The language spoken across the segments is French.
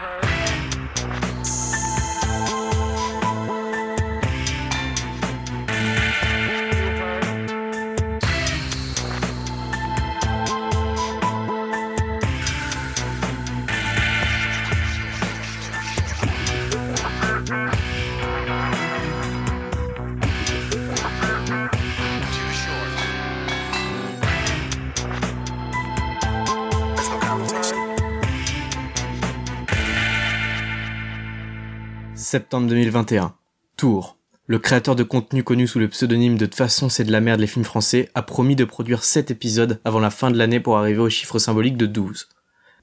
heard. Septembre 2021. Tours. Le créateur de contenu connu sous le pseudonyme de De façon c'est de la merde les films français a promis de produire 7 épisodes avant la fin de l'année pour arriver au chiffre symbolique de 12.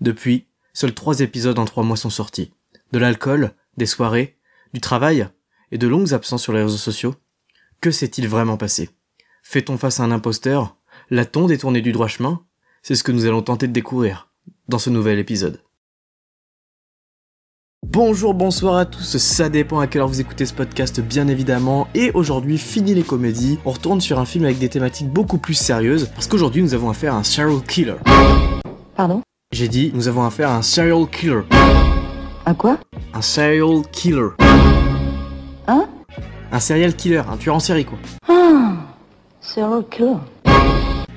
Depuis, seuls 3 épisodes en 3 mois sont sortis. De l'alcool, des soirées, du travail et de longues absences sur les réseaux sociaux. Que s'est-il vraiment passé? Fait-on face à un imposteur? L'a-t-on détourné du droit chemin? C'est ce que nous allons tenter de découvrir dans ce nouvel épisode. Bonjour, bonsoir à tous, ça dépend à quelle heure vous écoutez ce podcast bien évidemment, et aujourd'hui, fini les comédies, on retourne sur un film avec des thématiques beaucoup plus sérieuses, parce qu'aujourd'hui nous avons affaire à un serial killer. Pardon? J'ai dit, nous avons affaire à un serial killer. Un quoi? Un serial killer. Hein Un serial killer, un tueur en série quoi. Ah Serial killer.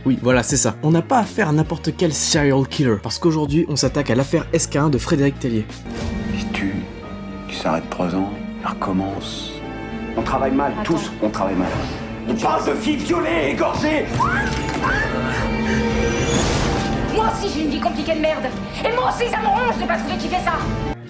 Oui, voilà, c'est ça. On n'a pas affaire à n'importe quel serial killer, parce qu'aujourd'hui on s'attaque à l'affaire SK1 de Frédéric Tellier. S'arrête trois ans, il recommence. On travaille mal, tous, on travaille mal. On parle de filles violées, égorgées Moi aussi j'ai une vie compliquée de merde. Et moi aussi ça me ronge de pas trouver qui fait ça.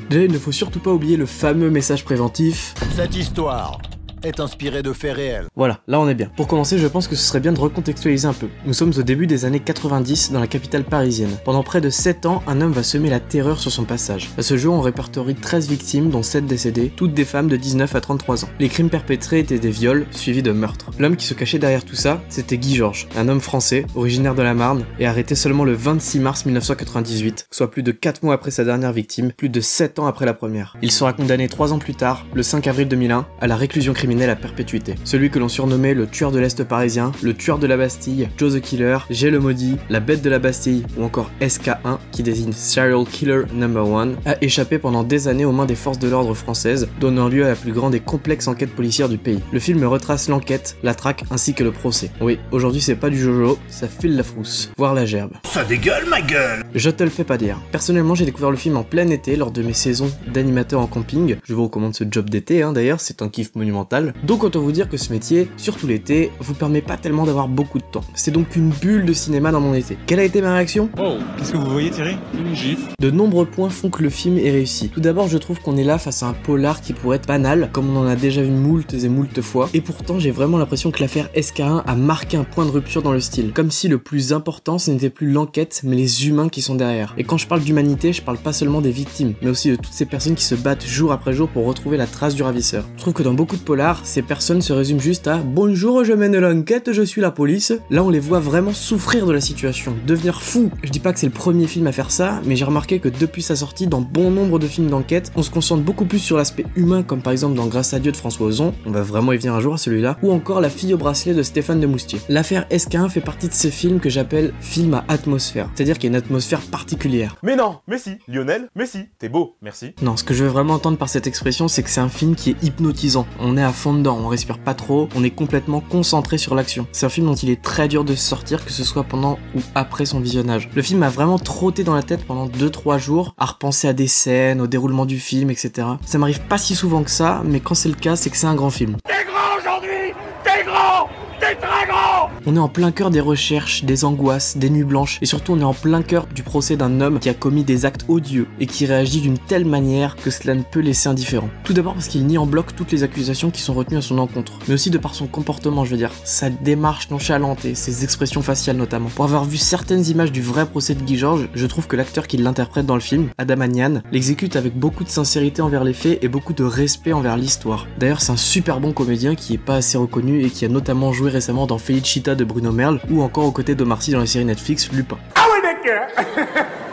Déjà, il ne faut surtout pas oublier le fameux message préventif. Cette histoire est inspirée de faits réels. Voilà, là on est bien. Pour commencer, je pense que ce serait bien de recontextualiser un peu. Nous sommes au début des années 90 dans la capitale parisienne. Pendant près de 7 ans, un homme va semer la terreur sur son passage. À ce jour, on répertorie 13 victimes, dont 7 décédées, toutes des femmes de 19 à 33 ans. Les crimes perpétrés étaient des viols, suivis de meurtres. L'homme qui se cachait derrière tout ça, c'était Guy Georges, un homme français, originaire de la Marne, et arrêté seulement le 26 mars 1998, soit plus de 4 mois après sa dernière victime, plus de 7 ans après la première. Il sera condamné 3 ans plus tard, le 5 avril 2001, à la réclusion criminelle à perpétuité. Celui que l'on surnommait le tueur de l'Est parisien, le tueur de la Bastille, Joe the Killer, J'ai le maudit, la bête de la Bastille ou encore SK1 qui désigne Serial Killer Number 1, a échappé pendant des années aux mains des forces de l'ordre françaises, donnant lieu à la plus grande et complexe enquête policière du pays. Le film retrace l'enquête, la traque ainsi que le procès. Oui, aujourd'hui c'est pas du jojo, ça file la frousse, voire la gerbe. Ça dégueule ma gueule Je te le fais pas dire. Personnellement, j'ai découvert le film en plein été lors de mes saisons d'animateur en camping. Je vous recommande ce job d'été, hein, d'ailleurs, c'est un kiff monumental. Donc autant vous dire que ce métier, surtout l'été, vous permet pas tellement d'avoir beaucoup de temps. C'est donc une bulle de cinéma dans mon été. Quelle a été ma réaction? Oh, qu'est-ce que vous voyez Thierry? Une gifle. De nombreux points font que le film est réussi. Tout d'abord, je trouve qu'on est là face à un polar qui pourrait être banal, comme on en a déjà vu moultes et moultes fois, et pourtant j'ai vraiment l'impression que l'affaire SK1 a marqué un point de rupture dans le style. Comme si le plus important ce n'était plus l'enquête, mais les humains qui sont derrière. Et quand je parle d'humanité, je parle pas seulement des victimes, mais aussi de toutes ces personnes qui se battent jour après jour pour retrouver la trace du ravisseur. Je trouve que dans beaucoup de polars, ces personnes se résument juste à Bonjour, je mène l'enquête, je suis la police. Là, on les voit vraiment souffrir de la situation, devenir fous. Je dis pas que c'est le premier film à faire ça, mais j'ai remarqué que depuis sa sortie, dans bon nombre de films d'enquête, on se concentre beaucoup plus sur l'aspect humain, comme par exemple dans Grâce à Dieu de François Ozon, on va vraiment y venir un jour à celui-là, ou encore La fille au bracelet de Stéphane de Moustier. L'affaire SK1 fait partie de ces films que j'appelle films à atmosphère, c'est-à-dire qu'il y a une atmosphère particulière. Mais non, mais si, Lionel, mais si, t'es beau, merci. Non, ce que je veux vraiment entendre par cette expression, c'est que c'est un film qui est hypnotisant. On est à fond dedans, on respire pas trop, on est complètement concentré sur l'action. C'est un film dont il est très dur de sortir, que ce soit pendant ou après son visionnage. Le film m'a vraiment trotté dans la tête pendant 2-3 jours, à repenser à des scènes, au déroulement du film, etc. Ça m'arrive pas si souvent que ça, mais quand c'est le cas, c'est que c'est un grand film. T'es grand aujourd'hui T'es grand T'es très grand On est en plein cœur des recherches, des angoisses, des nuits blanches, et surtout on est en plein cœur du procès d'un homme qui a commis des actes odieux et qui réagit d'une telle manière que cela ne peut laisser indifférent. Tout d'abord parce qu'il nie en bloc toutes les accusations qui sont retenues à son encontre, mais aussi de par son comportement, je veux dire, sa démarche nonchalante et ses expressions faciales notamment. Pour avoir vu certaines images du vrai procès de Guy Georges, je trouve que l'acteur qui l'interprète dans le film, Adam Agnan, l'exécute avec beaucoup de sincérité envers les faits et beaucoup de respect envers l'histoire. D'ailleurs, c'est un super bon comédien qui est pas assez reconnu et qui a notamment joué récemment dans Felicita de Bruno Merle ou encore aux côtés de Marcy dans la série Netflix Lupin. Ah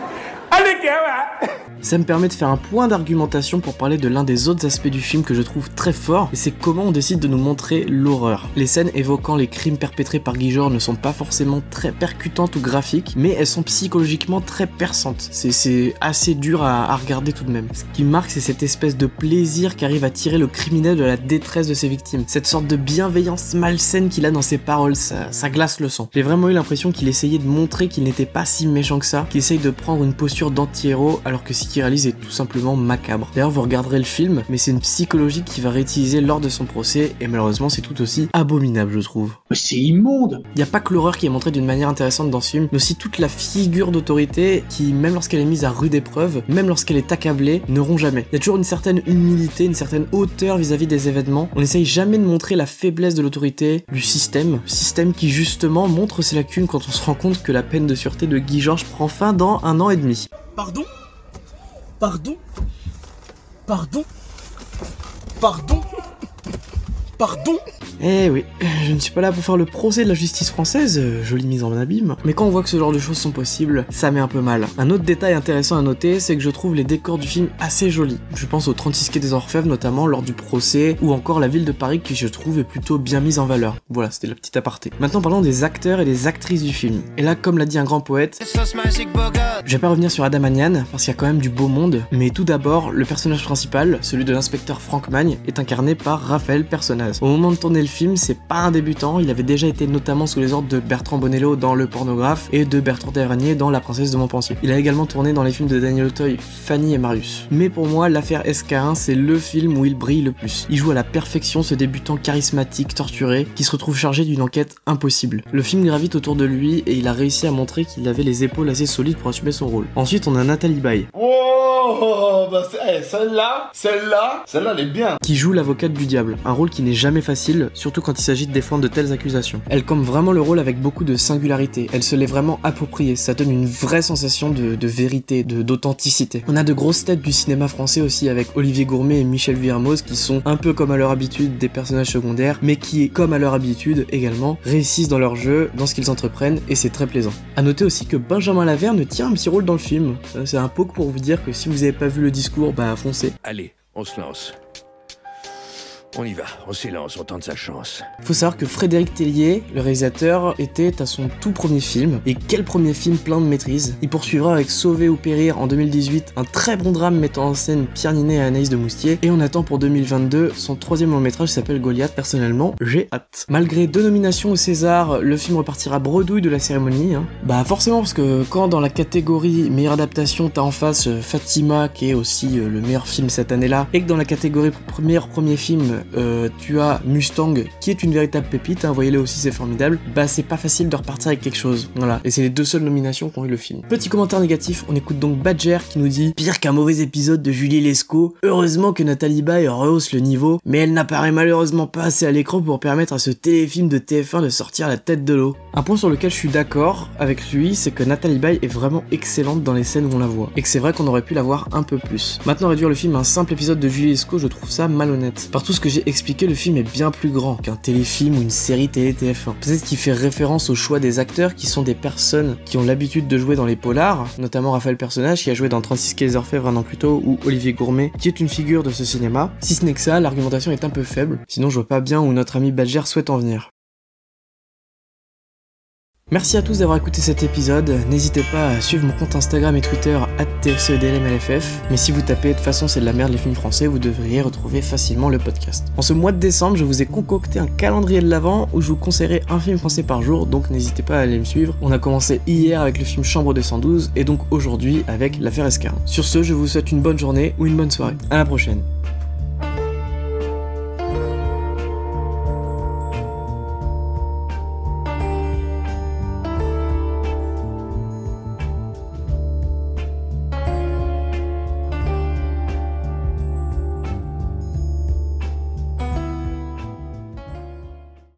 Ça me permet de faire un point d'argumentation pour parler de l'un des autres aspects du film que je trouve très fort, et c'est comment on décide de nous montrer l'horreur. Les scènes évoquant les crimes perpétrés par Guy Georges ne sont pas forcément très percutantes ou graphiques, mais elles sont psychologiquement très perçantes. C'est assez dur à, à regarder tout de même. Ce qui marque, c'est cette espèce de plaisir qu'arrive à tirer le criminel de la détresse de ses victimes. Cette sorte de bienveillance malsaine qu'il a dans ses paroles, ça, ça glace le sang. J'ai vraiment eu l'impression qu'il essayait de montrer qu'il n'était pas si méchant que ça, qu'il essaye de prendre une posture d'anti-héros alors que ce qu'il réalise est tout simplement macabre. D'ailleurs, vous regarderez le film, mais c'est une psychologie qu'il va réutiliser lors de son procès, et malheureusement, c'est tout aussi abominable, je trouve. C'est immonde Il n'y a pas que l'horreur qui est montrée d'une manière intéressante dans ce film, mais aussi toute la figure d'autorité qui, même lorsqu'elle est mise à rude épreuve, même lorsqu'elle est accablée, ne rompt jamais. Il y a toujours une certaine humilité, une certaine hauteur vis-à-vis des événements. On n'essaye jamais de montrer la faiblesse de l'autorité, du système, système qui justement montre ses lacunes quand on se rend compte que la peine de sûreté de Guy Georges prend fin dans un an et demi. Pardon? Pardon? Pardon? Pardon? Pardon? Eh oui, je ne suis pas là pour faire le procès de la justice française, euh, jolie mise en abîme, mais quand on voit que ce genre de choses sont possibles, ça met un peu mal. Un autre détail intéressant à noter, c'est que je trouve les décors du film assez jolis. Je pense au 36 quai des Orfèvres notamment lors du procès, ou encore la ville de Paris qui je trouve est plutôt bien mise en valeur. Voilà, c'était la petite aparté. Maintenant parlons des acteurs et des actrices du film. Et là, comme l'a dit un grand poète, je vais pas revenir sur Adam Anian, parce qu'il y a quand même du beau monde, mais tout d'abord, le personnage principal, celui de l'inspecteur Frank Magne, est incarné par Raphaël Personnaz. Au moment de tourner le film, c'est pas un débutant, il avait déjà été notamment sous les ordres de Bertrand Bonello dans Le Pornographe et de Bertrand Tavernier dans La Princesse de Montpensier. Il a également tourné dans les films de Daniel Auteuil, Fanny et Marius. Mais pour moi, l'affaire SK1, c'est le film où il brille le plus. Il joue à la perfection ce débutant charismatique, torturé, qui se retrouve chargé d'une enquête impossible. Le film gravite autour de lui et il a réussi à montrer qu'il avait les épaules assez solides pour assumer son rôle. Ensuite, on a Nathalie Baye. Oh, bah c'est- eh, celle-là, celle-là, celle-là, elle est bien. qui joue l'avocate du diable, un rôle qui n'est jamais facile, surtout quand il s'agit de défendre de telles accusations. Elle campe vraiment le rôle avec beaucoup de singularité, elle se l'est vraiment appropriée, ça donne une vraie sensation de, vérité, d'authenticité. On a de grosses têtes du cinéma français aussi avec Olivier Gourmet et Michel Vuillermoz qui sont un peu comme à leur habitude des personnages secondaires, mais qui, comme à leur habitude également, réussissent dans leur jeu, dans ce qu'ils entreprennent, et c'est très plaisant. À noter aussi que Benjamin Laverne tient un petit rôle dans le film. Euh, C'est un poke pour vous dire que si vous avez pas vu le discours, bah foncez. Allez, on se lance. On y va, on s'élance, on tente sa chance. Faut savoir que Frédéric Tellier, le réalisateur, était à son tout premier film. Et quel premier film plein de maîtrise. Il poursuivra avec Sauver ou Périr en 2018, un très bon drame mettant en scène Pierre Ninet et Anaïs de Moustier. Et on attend pour 2022 son troisième long métrage qui s'appelle Goliath. Personnellement, j'ai hâte. Malgré deux nominations au César, le film repartira bredouille de la cérémonie. hein. Bah forcément parce que quand dans la catégorie meilleure adaptation t'as en face euh, Fatima qui est aussi euh, le meilleur film cette année-là, et que dans la catégorie meilleur premier film euh, tu as Mustang qui est une véritable pépite, hein, voyez-le aussi c'est formidable, bah c'est pas facile de repartir avec quelque chose. Voilà, et c'est les deux seules nominations qu'ont eu le film. Petit commentaire négatif, on écoute donc Badger qui nous dit Pire qu'un mauvais épisode de Julie Lescaut, heureusement que Nathalie Baye rehausse le niveau, mais elle n'apparaît malheureusement pas assez à l'écran pour permettre à ce téléfilm de TF1 de sortir la tête de l'eau. Un point sur lequel je suis d'accord avec lui, c'est que Nathalie Baye est vraiment excellente dans les scènes où on la voit, et que c'est vrai qu'on aurait pu la voir un peu plus. Maintenant réduire le film à un simple épisode de Julie Lescaut, je trouve ça malhonnête. Par tout ce que j'ai expliqué, le film est bien plus grand qu'un téléfilm ou une série télé TF1. Peut-être qu'il fait référence au choix des acteurs qui sont des personnes qui ont l'habitude de jouer dans les polars, notamment Raphaël Personnage qui a joué dans 36 quai des un an plus tôt, ou Olivier Gourmet qui est une figure de ce cinéma. Si ce n'est que ça, l'argumentation est un peu faible, sinon je vois pas bien où notre ami Badger souhaite en venir. Merci à tous d'avoir écouté cet épisode. N'hésitez pas à suivre mon compte Instagram et Twitter TFCEDLMLFF. Mais si vous tapez de façon c'est de la merde les films français, vous devriez retrouver facilement le podcast. En ce mois de décembre, je vous ai concocté un calendrier de l'avant où je vous conseillerai un film français par jour, donc n'hésitez pas à aller me suivre. On a commencé hier avec le film Chambre de 112 et donc aujourd'hui avec l'affaire Escarin. Sur ce, je vous souhaite une bonne journée ou une bonne soirée. À la prochaine.